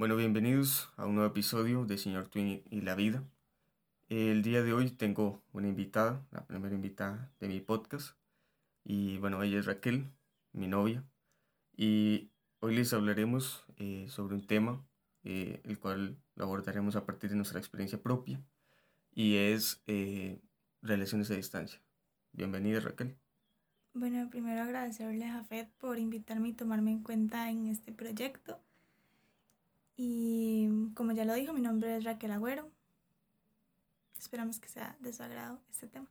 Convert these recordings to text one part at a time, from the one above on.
Bueno, bienvenidos a un nuevo episodio de Señor Twin y la vida. El día de hoy tengo una invitada, la primera invitada de mi podcast. Y bueno, ella es Raquel, mi novia. Y hoy les hablaremos eh, sobre un tema, eh, el cual lo abordaremos a partir de nuestra experiencia propia. Y es eh, relaciones a distancia. Bienvenida Raquel. Bueno, primero agradecerle a Jafet por invitarme y tomarme en cuenta en este proyecto. Y como ya lo dijo, mi nombre es Raquel Agüero. Esperamos que sea de su agrado este tema.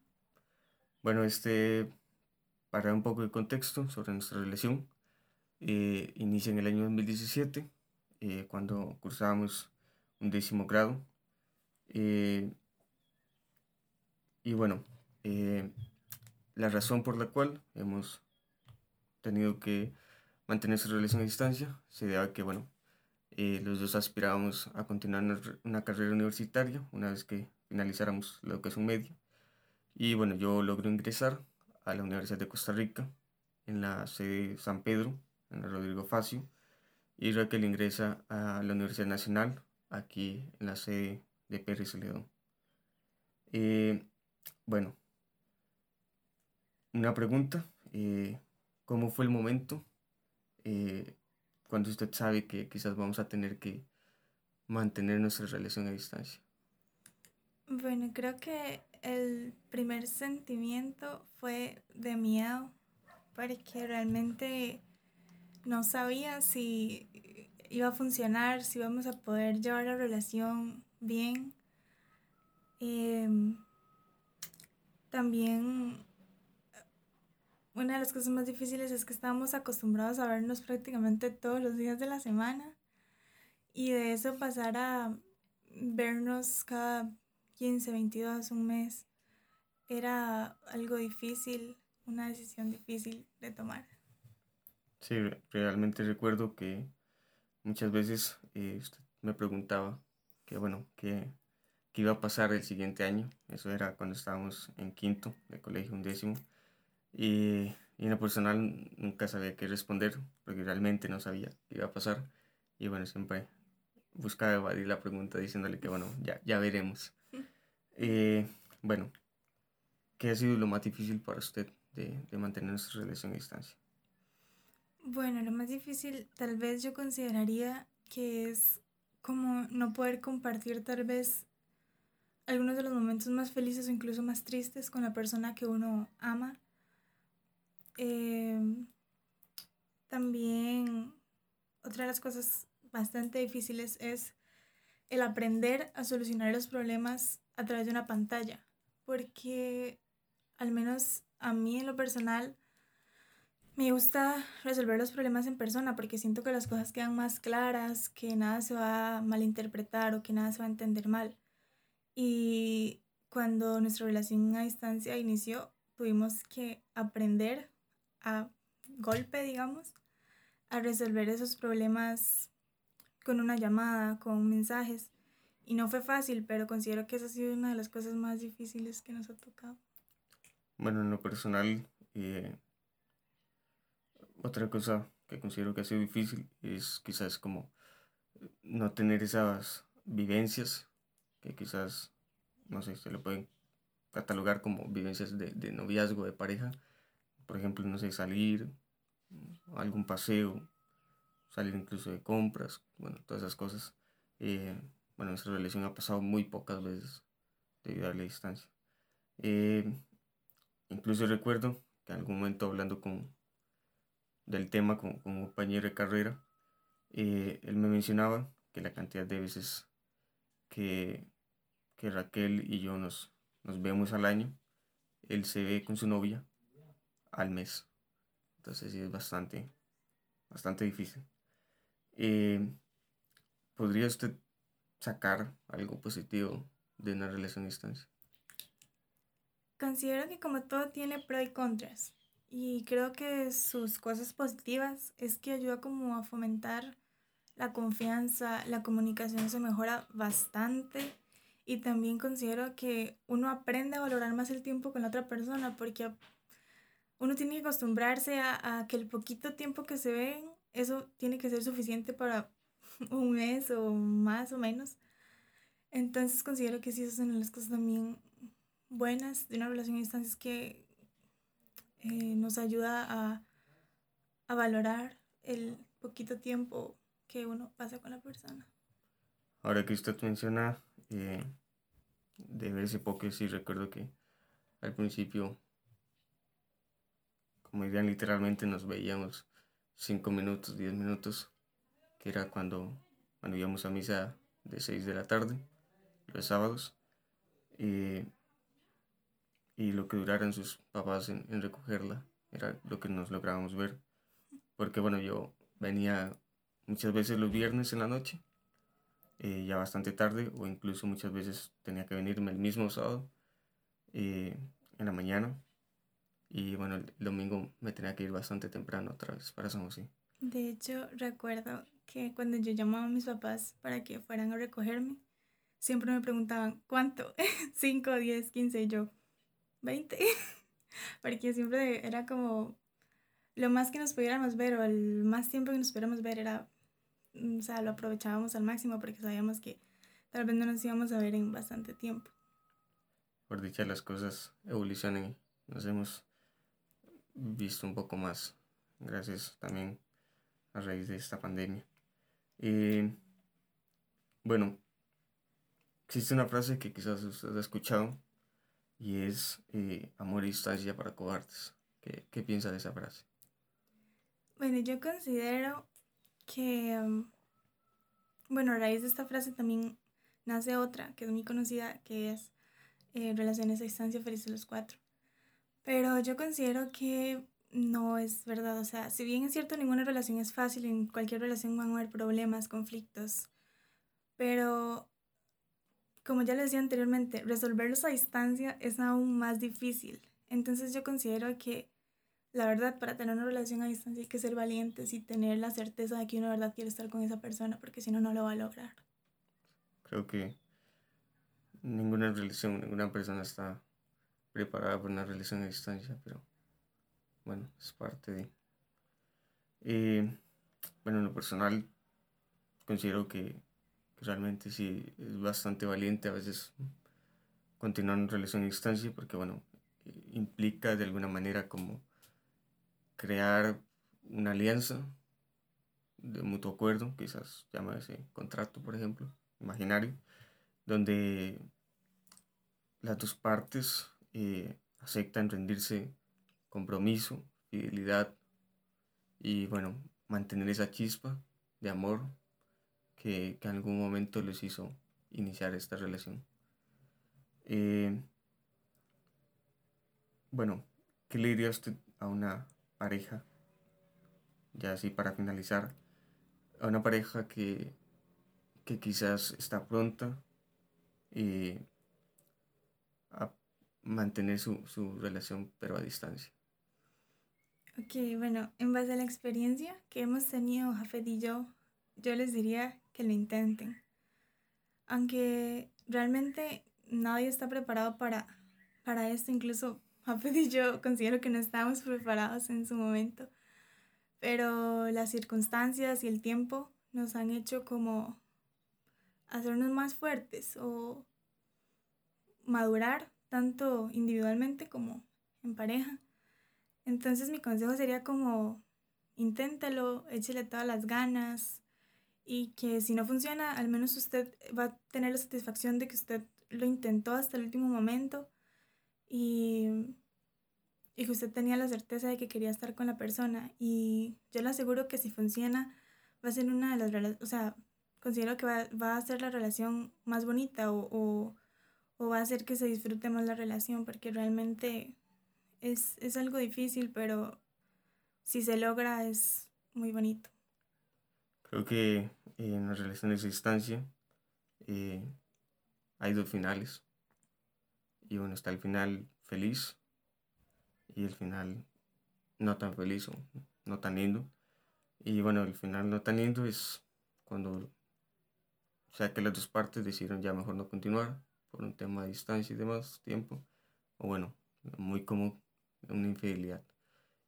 Bueno, este, para un poco de contexto sobre nuestra relación, eh, inicia en el año 2017, eh, cuando cursábamos un décimo grado. Eh, y bueno, eh, la razón por la cual hemos tenido que mantener esa relación a distancia se debe a que, bueno, eh, los dos aspirábamos a continuar una carrera universitaria una vez que finalizáramos la educación media. Y bueno, yo logré ingresar a la Universidad de Costa Rica en la sede San Pedro, en Rodrigo Facio, y Raquel ingresa a la Universidad Nacional, aquí en la sede de Pérez Celedón. Eh, bueno, una pregunta, eh, ¿cómo fue el momento eh, cuando usted sabe que quizás vamos a tener que mantener nuestra relación a distancia? Bueno, creo que el primer sentimiento fue de miedo, porque realmente no sabía si iba a funcionar, si íbamos a poder llevar la relación bien. Em, también una de las cosas más difíciles es que estábamos acostumbrados a vernos prácticamente todos los días de la semana y de eso pasar a vernos cada 15, 22, un mes, era algo difícil, una decisión difícil de tomar. Sí, realmente recuerdo que muchas veces eh, usted me preguntaba que, bueno, que, que iba a pasar el siguiente año. Eso era cuando estábamos en quinto de colegio, un décimo. Y, y en lo personal nunca sabía qué responder, porque realmente no sabía qué iba a pasar. Y bueno, siempre buscaba evadir la pregunta diciéndole que bueno, ya, ya veremos. Eh, bueno, ¿qué ha sido lo más difícil para usted de, de mantener nuestra relación a distancia? Bueno, lo más difícil tal vez yo consideraría que es como no poder compartir tal vez algunos de los momentos más felices o incluso más tristes con la persona que uno ama Em, también otra de las cosas bastante difíciles es el aprender a solucionar los problemas a través de una pantalla, porque al menos a mí en lo personal me gusta resolver los problemas en persona porque siento que las cosas quedan más claras, que nada se va a malinterpretar o que nada se va a entender mal. Y cuando nuestra relación a distancia inició, tuvimos que aprender a golpe, digamos, a resolver esos problemas con una llamada, con mensajes. Y no fue fácil, pero considero que esa ha sido una de las cosas más difíciles que nos ha tocado. Bueno, en lo personal, eh, otra cosa que considero que ha sido difícil es quizás como no tener esas vivencias que quizás, no sé, se lo pueden catalogar como vivencias de, de noviazgo, de pareja, por ejemplo, no sé, salir, algún paseo, salir incluso de compras, bueno, todas esas cosas. Eh, bueno, nuestra relación ha pasado muy pocas veces debido a la distancia. Eh, incluso recuerdo que en algún momento hablando con del tema con, con un compañero de carrera, eh, él me mencionaba que la cantidad de veces que, que Raquel y yo nos, nos vemos al año, él se ve con su novia al mes. Entonces sí es bastante, bastante difícil. Eh, ¿Podría usted sacar algo positivo de una relación a distancia? Considero que como todo tiene pros y contras. Y creo que sus cosas positivas es que ayuda como a fomentar la confianza, la comunicación se mejora bastante y también considero que uno aprende a valorar más el tiempo con la otra persona porque uno tiene que acostumbrarse a, a, que el poquito tiempo que se ven, eso tiene que ser suficiente para un mes o más o menos. Entonces considero que sí, esas son las cosas también buenas de una relación a distancia, es que eh, nos ayuda a, a valorar el poquito tiempo que uno pasa con la persona. Ahora que usted menciona eh, de verse poco, sí recuerdo que al principio, como dirían literalmente, nos veíamos 5 minutos, 10 minutos, que era cuando, cuando íbamos a misa de 6 de la tarde, los sábados, y, lo que duraran sus papás en, en recogerla, era lo que nos lográbamos ver, porque bueno, yo venía muchas veces los viernes en la noche, eh, ya bastante tarde, o incluso muchas veces tenía que venirme el mismo sábado eh, en la mañana. Y bueno, el domingo me tenía que ir bastante temprano otra vez para San José. De hecho, recuerdo que cuando yo llamaba a mis papás para que fueran a recogerme, siempre me preguntaban, ¿cuánto? ¿5, 10, 15? Y yo, 20. Porque siempre era como lo más que nos pudiéramos ver o el más tiempo que nos pudiéramos ver era Mm, o sea, lo aprovechábamos al máximo porque sabíamos que tal vez no nos íbamos a ver en bastante tiempo. Por dicha, las cosas evolucionan y nos hemos visto un poco más, gracias también a raíz de esta pandemia. Y bueno, existe una frase que quizás usted ha escuchado y es eh, amor y distancia para cobardes. ¿Qué, ¿Qué piensa de esa frase? Bueno, yo considero que, mm, bueno, a raíz de esta frase también nace otra, que es muy conocida, que es eh, relaciones a distancia felices los cuatro. Pero yo considero que no es verdad, o sea, si bien es cierto, ninguna relación es fácil, en cualquier relación van a haber problemas, conflictos, pero como ya les decía anteriormente, resolverlos a distancia es aún más difícil. Entonces yo considero que la verdad, para tener una relación a distancia hay que ser valientes y tener la certeza de que uno verdad quiere estar con esa persona, porque si no, no lo va a lograr. Creo que ninguna relación, ninguna persona está preparada para una relación a distancia, pero bueno, es parte de... Eh, bueno, en lo personal, considero que, realmente sí es bastante valiente a veces continuar una relación a distancia, porque bueno, implica de alguna manera como crear una alianza de mutuo acuerdo, quizás llama ese contrato, por ejemplo, imaginario, donde las dos partes eh, aceptan rendirse compromiso, fidelidad y bueno, mantener esa chispa de amor que, que en algún momento les hizo iniciar esta relación. Eh, bueno, ¿qué le diría usted a una pareja, ya así para finalizar, a una pareja que, que quizás está pronta y a mantener su, su relación pero a distancia. Ok, bueno, en base a la experiencia que hemos tenido Jafet y yo, yo les diría que lo intenten. Aunque realmente nadie está preparado para, para esto, incluso Jafet y yo considero que no estábamos preparados en su momento, pero las circunstancias y el tiempo nos han hecho como hacernos más fuertes o madurar tanto individualmente como en pareja. Entonces mi consejo sería como inténtalo, échele todas las ganas y que si no funciona, al menos usted va a tener la satisfacción de que usted lo intentó hasta el último momento y, y que usted tenía la certeza de que quería estar con la persona. Y yo le aseguro que si funciona, va a ser una de las o sea, considero que va, va, a ser la relación más bonita o, o, va a hacer que se disfrute más la relación, porque realmente es, es algo difícil, pero si se logra es muy bonito. Creo que en las relaciones de distancia eh, hay dos finales. Y bueno, está el final feliz y el final no tan feliz o no tan lindo. Y bueno, el final no tan lindo es cuando, o sea, que las dos partes decidieron ya mejor no continuar por un tema de distancia y demás tiempo. O bueno, muy como una infidelidad.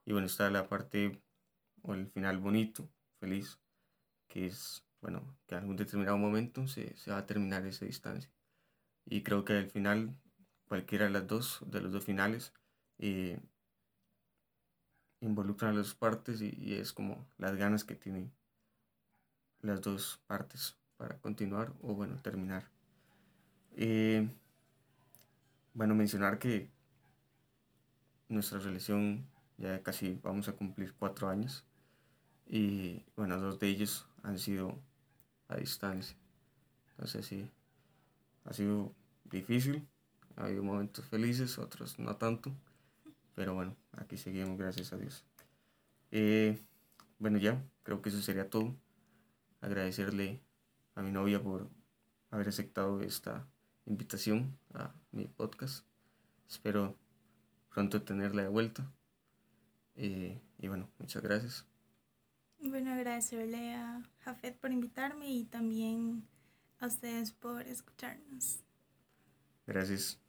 Y bueno, está la parte o el final bonito, feliz, que es bueno, que en algún determinado momento se, se va a terminar esa distancia. Y creo que al final, cualquiera de las dos, de los dos finales, eh, involucran a las partes y, es como las ganas que tienen las dos partes para continuar o bueno, terminar. Eh, bueno, mencionar que nuestra relación ya casi vamos a cumplir cuatro años y bueno, dos de ellos han sido a distancia. Entonces sí, ha sido difícil, ha habido momentos felices, otros no tanto, pero bueno, aquí seguimos, gracias a Dios. Eh, bueno, ya, creo que eso sería todo. Agradecerle a mi novia por haber aceptado esta invitación a mi podcast. Espero pronto tenerla de vuelta. Eh, y bueno, muchas gracias. Bueno, agradecerle a Jafet por invitarme y también a ustedes por escucharnos. Gracias.